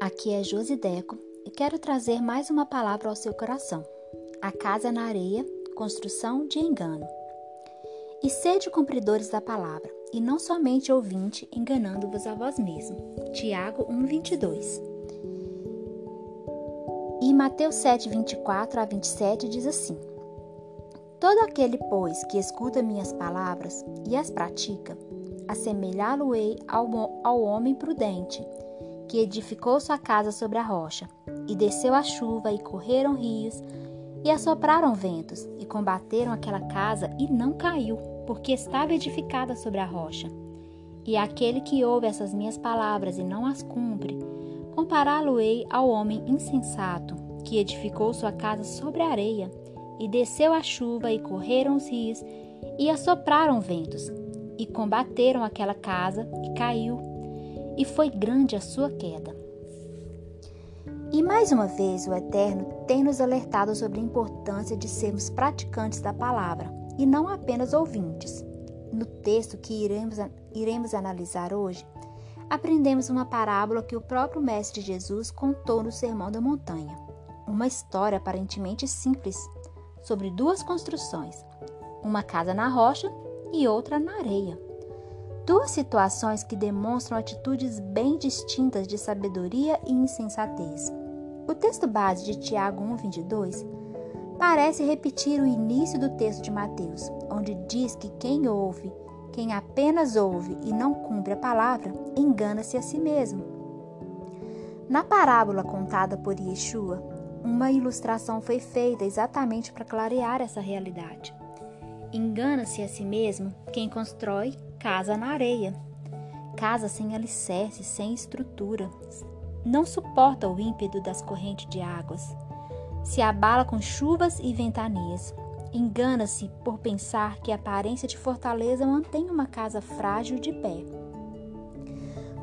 Aqui é Josi Deco e quero trazer mais uma palavra ao seu coração. A casa na areia, construção de engano. E sede cumpridores da palavra, e não somente ouvinte, enganando-vos a vós mesmo. Tiago 1:22. E Mateus 7:24 a 27 diz assim: Todo aquele, pois, que escuta minhas palavras e as pratica, assemelhá-lo-ei ao, ao homem prudente que edificou sua casa sobre a rocha. E desceu a chuva, e correram rios, e assopraram ventos, e combateram aquela casa, e não caiu, porque estava edificada sobre a rocha. E aquele que ouve essas minhas palavras e não as cumpre, compará-lo-ei ao homem insensato, que edificou sua casa sobre a areia, e desceu a chuva, e correram os rios, e assopraram ventos, e combateram aquela casa, e caiu, e foi grande a sua queda. E mais uma vez o Eterno tem nos alertado sobre a importância de sermos praticantes da palavra e não apenas ouvintes. No texto que iremos, iremos analisar hoje, aprendemos uma parábola que o próprio Mestre Jesus contou no Sermão da Montanha. Uma história aparentemente simples sobre duas construções, uma casa na rocha e outra na areia. Duas situações que demonstram atitudes bem distintas de sabedoria e insensatez. O texto base de Tiago 1,22 parece repetir o início do texto de Mateus, onde diz que quem ouve, quem apenas ouve e não cumpre a palavra, engana-se a si mesmo. Na parábola contada por Yeshua, uma ilustração foi feita exatamente para clarear essa realidade. Engana-se a si mesmo quem constrói casa na areia. Casa sem alicerce, sem estrutura. Não suporta o ímpeto das correntes de águas. Se abala com chuvas e ventanias. Engana-se por pensar que a aparência de fortaleza mantém uma casa frágil de pé.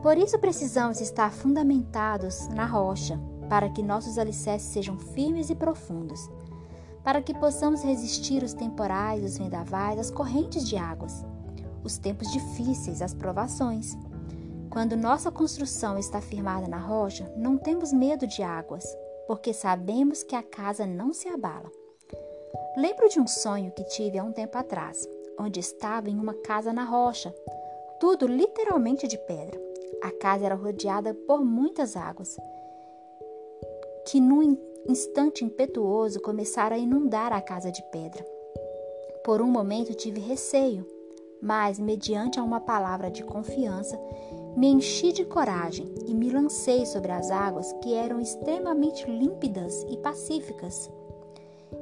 Por isso precisamos estar fundamentados na rocha, para que nossos alicerces sejam firmes e profundos para que possamos resistir os temporais, os vendavais, as correntes de águas, os tempos difíceis, as provações. Quando nossa construção está firmada na rocha, não temos medo de águas, porque sabemos que a casa não se abala. Lembro de um sonho que tive há um tempo atrás, onde estava em uma casa na rocha, tudo literalmente de pedra. A casa era rodeada por muitas águas, que no instante impetuoso começaram a inundar a casa de pedra. Por um momento tive receio, mas, mediante uma palavra de confiança, me enchi de coragem e me lancei sobre as águas que eram extremamente límpidas e pacíficas.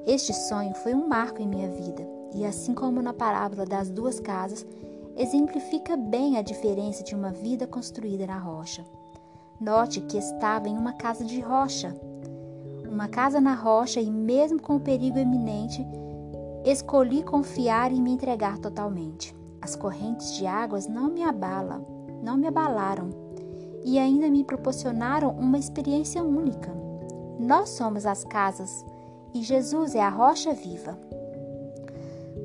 Este sonho foi um marco em minha vida, e assim como na parábola das duas casas, exemplifica bem a diferença de uma vida construída na rocha. Note que estava em uma casa de rocha, uma casa na rocha e, mesmo com o perigo iminente, escolhi confiar e me entregar totalmente. As correntes de águas não me abalam, não me abalaram e ainda me proporcionaram uma experiência única. Nós somos as casas e Jesus é a rocha viva.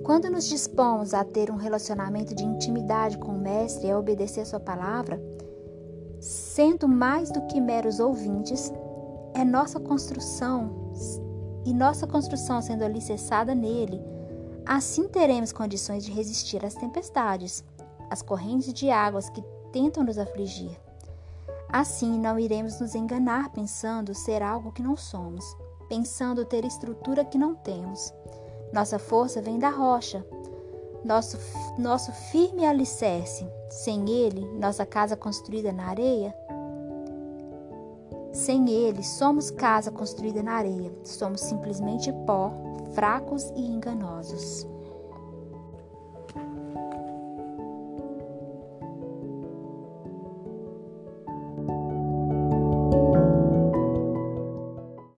Quando nos dispomos a ter um relacionamento de intimidade com o Mestre e a obedecer Sua palavra, sendo mais do que meros ouvintes, é nossa construção e nossa construção sendo alicerçada nele, assim teremos condições de resistir às tempestades, às correntes de águas que tentam nos afligir. Assim, não iremos nos enganar pensando ser algo que não somos, pensando ter estrutura que não temos. Nossa força vem da rocha, nosso, nosso firme alicerce. Sem ele, nossa casa construída na areia sem ele, somos casa construída na areia, somos simplesmente pó, fracos e enganosos.